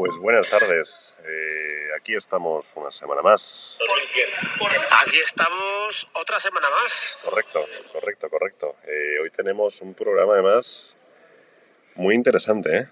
Pues buenas tardes. Eh, aquí estamos una semana más. Aquí estamos otra semana más. Correcto, correcto, correcto. Eh, hoy tenemos un programa además muy interesante, ¿eh?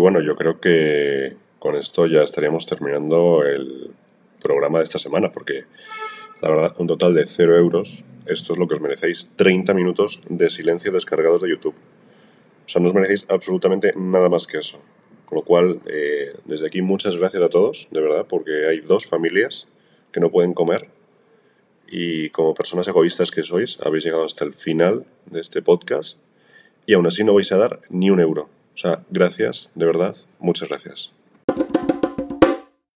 Bueno, yo creo que con esto ya estaríamos terminando el programa de esta semana, porque la verdad, un total de 0 euros, esto es lo que os merecéis, 30 minutos de silencio descargados de YouTube. O sea, no os merecéis absolutamente nada más que eso. Con lo cual, eh, desde aquí muchas gracias a todos, de verdad, porque hay dos familias que no pueden comer y como personas egoístas que sois, habéis llegado hasta el final de este podcast y aún así no vais a dar ni un euro. O sea, gracias, de verdad, muchas gracias.